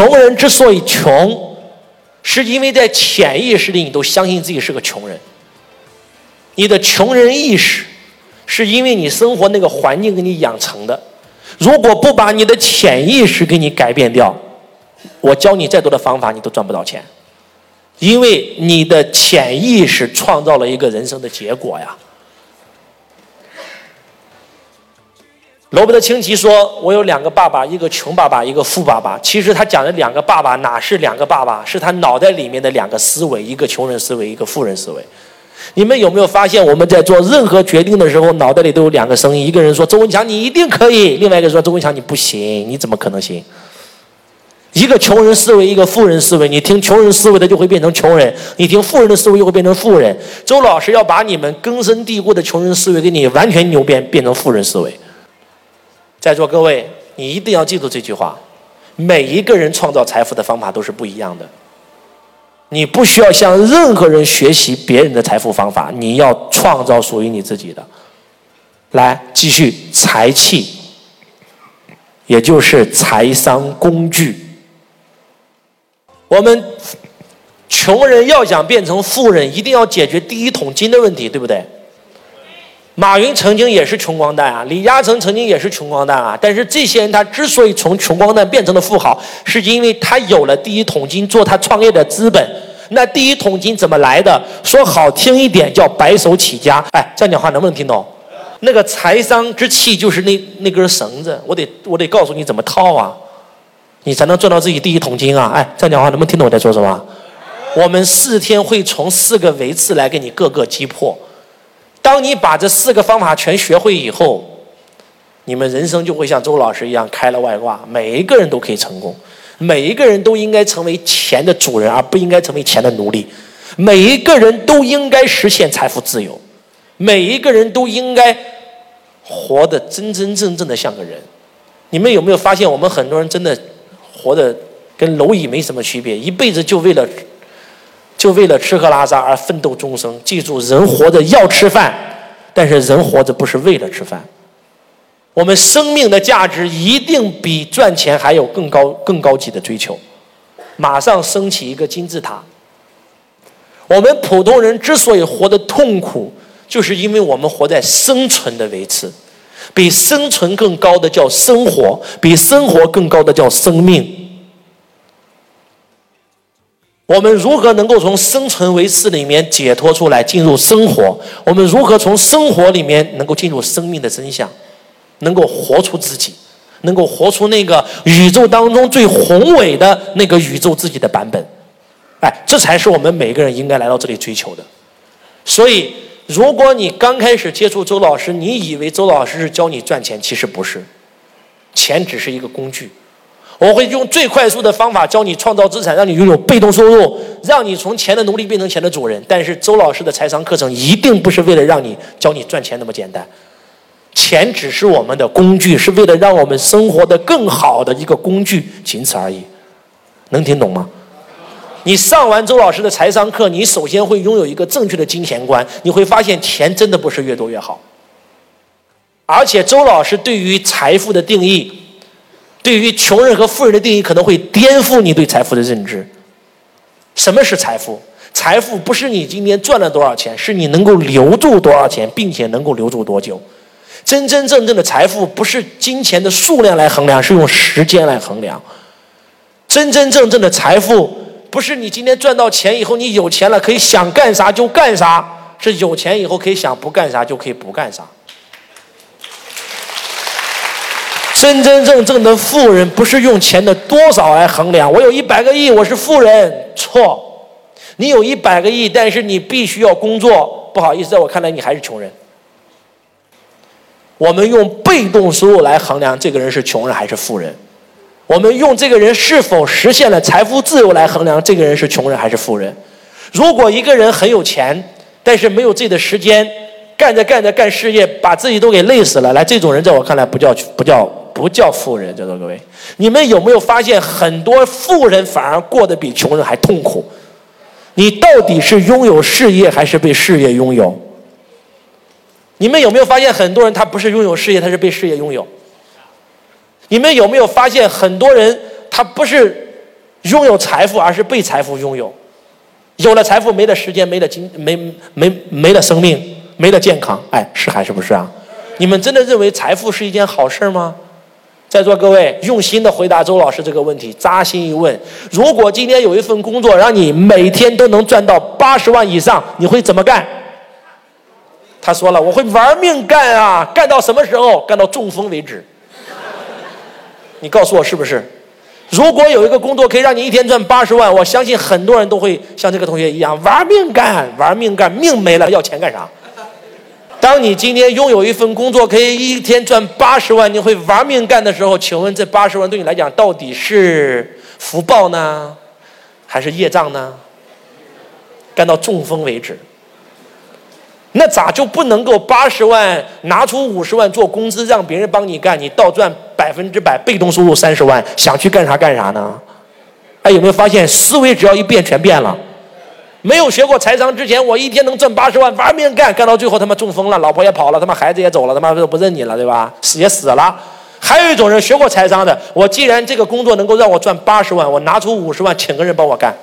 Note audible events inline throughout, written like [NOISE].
穷人之所以穷，是因为在潜意识里你都相信自己是个穷人。你的穷人意识，是因为你生活那个环境给你养成的。如果不把你的潜意识给你改变掉，我教你再多的方法，你都赚不到钱。因为你的潜意识创造了一个人生的结果呀。罗伯特清崎说：“我有两个爸爸，一个穷爸爸，一个富爸爸。其实他讲的两个爸爸哪是两个爸爸，是他脑袋里面的两个思维，一个穷人思维，一个富人思维。你们有没有发现，我们在做任何决定的时候，脑袋里都有两个声音，一个人说周文强你一定可以，另外一个说周文强你不行，你怎么可能行？”一个穷人思维，一个富人思维。你听穷人思维的，就会变成穷人；你听富人的思维，就会变成富人。周老师要把你们根深蒂固的穷人思维给你完全扭变，变成富人思维。在座各位，你一定要记住这句话：每一个人创造财富的方法都是不一样的。你不需要向任何人学习别人的财富方法，你要创造属于你自己的。来，继续财气，也就是财商工具。我们穷人要想变成富人，一定要解决第一桶金的问题，对不对？马云曾经也是穷光蛋啊，李嘉诚曾经也是穷光蛋啊。但是这些人他之所以从穷光蛋变成了富豪，是因为他有了第一桶金做他创业的资本。那第一桶金怎么来的？说好听一点叫白手起家。哎，这样讲话能不能听懂？那个财商之气就是那那根绳子，我得我得告诉你怎么套啊。你才能赚到自己第一桶金啊！哎，这样讲话能不能听懂我在说什么？我们四天会从四个维次来给你各个击破。当你把这四个方法全学会以后，你们人生就会像周老师一样开了外挂，每一个人都可以成功。每一个人都应该成为钱的主人，而不应该成为钱的奴隶。每一个人都应该实现财富自由。每一个人都应该活得真真正正的像个人。你们有没有发现，我们很多人真的？活的跟蝼蚁没什么区别，一辈子就为了就为了吃喝拉撒而奋斗终生。记住，人活着要吃饭，但是人活着不是为了吃饭。我们生命的价值一定比赚钱还有更高更高级的追求。马上升起一个金字塔。我们普通人之所以活得痛苦，就是因为我们活在生存的维持。比生存更高的叫生活，比生活更高的叫生命。我们如何能够从生存维次里面解脱出来，进入生活？我们如何从生活里面能够进入生命的真相，能够活出自己，能够活出那个宇宙当中最宏伟的那个宇宙自己的版本？哎，这才是我们每个人应该来到这里追求的。所以。如果你刚开始接触周老师，你以为周老师是教你赚钱，其实不是，钱只是一个工具。我会用最快速的方法教你创造资产，让你拥有被动收入，让你从钱的奴隶变成钱的主人。但是周老师的财商课程一定不是为了让你教你赚钱那么简单，钱只是我们的工具，是为了让我们生活的更好的一个工具，仅此而已。能听懂吗？你上完周老师的财商课，你首先会拥有一个正确的金钱观。你会发现，钱真的不是越多越好。而且，周老师对于财富的定义，对于穷人和富人的定义，可能会颠覆你对财富的认知。什么是财富？财富不是你今天赚了多少钱，是你能够留住多少钱，并且能够留住多久。真真正正的财富，不是金钱的数量来衡量，是用时间来衡量。真真正正的财富。不是你今天赚到钱以后，你有钱了可以想干啥就干啥，是有钱以后可以想不干啥就可以不干啥。真真正正的富人不是用钱的多少来衡量，我有一百个亿，我是富人，错。你有一百个亿，但是你必须要工作，不好意思，在我看来你还是穷人。我们用被动收入来衡量这个人是穷人还是富人。我们用这个人是否实现了财富自由来衡量这个人是穷人还是富人。如果一个人很有钱，但是没有自己的时间，干着干着干事业，把自己都给累死了，来，这种人在我看来不叫不叫不叫富人。在座各位，你们有没有发现很多富人反而过得比穷人还痛苦？你到底是拥有事业还是被事业拥有？你们有没有发现很多人他不是拥有事业，他是被事业拥有？你们有没有发现，很多人他不是拥有财富，而是被财富拥有。有了财富，没了时间，没了精，没没没了生命，没了健康。哎，是还是不是啊？你们真的认为财富是一件好事吗？在座各位，用心的回答周老师这个问题，扎心一问：如果今天有一份工作，让你每天都能赚到八十万以上，你会怎么干？他说了：“我会玩命干啊，干到什么时候？干到中风为止。”你告诉我是不是？如果有一个工作可以让你一天赚八十万，我相信很多人都会像这个同学一样玩命干，玩命干，命没了要钱干啥？当你今天拥有一份工作可以一天赚八十万，你会玩命干的时候，请问这八十万对你来讲到底是福报呢，还是业障呢？干到中风为止。那咋就不能够八十万拿出五十万做工资，让别人帮你干，你倒赚百分之百被动收入三十万，想去干啥干啥呢？哎，有没有发现思维只要一变全变了？没有学过财商之前，我一天能挣八十万，玩命干，干到最后他妈中风了，老婆也跑了，他妈孩子也走了，他妈都不认你了，对吧？死也死了。还有一种人学过财商的，我既然这个工作能够让我赚八十万，我拿出五十万请个人帮我干，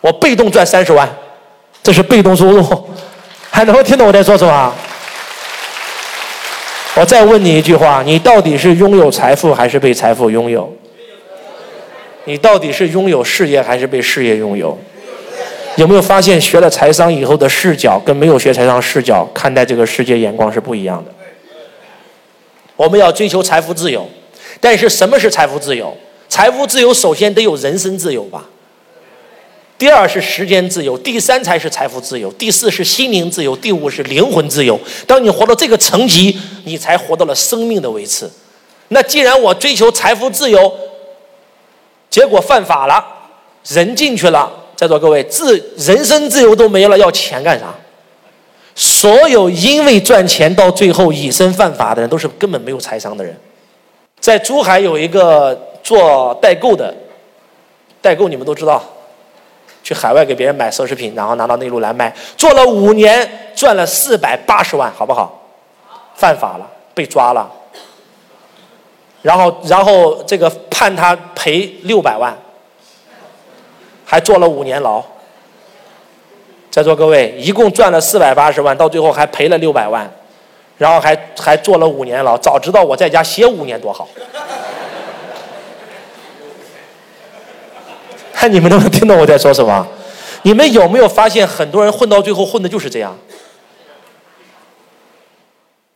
我被动赚三十万。这是被动收入，还能听懂我在说什么？我再问你一句话：你到底是拥有财富还是被财富拥有？你到底是拥有事业还是被事业拥有？有没有发现学了财商以后的视角跟没有学财商视角看待这个世界眼光是不一样的？我们要追求财富自由，但是什么是财富自由？财富自由首先得有人身自由吧？第二是时间自由，第三才是财富自由，第四是心灵自由，第五是灵魂自由。当你活到这个层级，你才活到了生命的维持。那既然我追求财富自由，结果犯法了，人进去了，在座各位，自人身自由都没了，要钱干啥？所有因为赚钱到最后以身犯法的人，都是根本没有财商的人。在珠海有一个做代购的，代购你们都知道。去海外给别人买奢侈品，然后拿到内陆来卖，做了五年，赚了四百八十万，好不好？犯法了，被抓了。然后，然后这个判他赔六百万，还坐了五年牢。在座各位，一共赚了四百八十万，到最后还赔了六百万，然后还还坐了五年牢。早知道我在家歇五年多好。看 [LAUGHS] 你们能不能听懂我在说什么？你们有没有发现，很多人混到最后混的就是这样？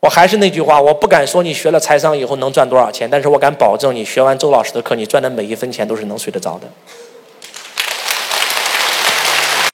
我还是那句话，我不敢说你学了财商以后能赚多少钱，但是我敢保证，你学完周老师的课，你赚的每一分钱都是能睡得着的。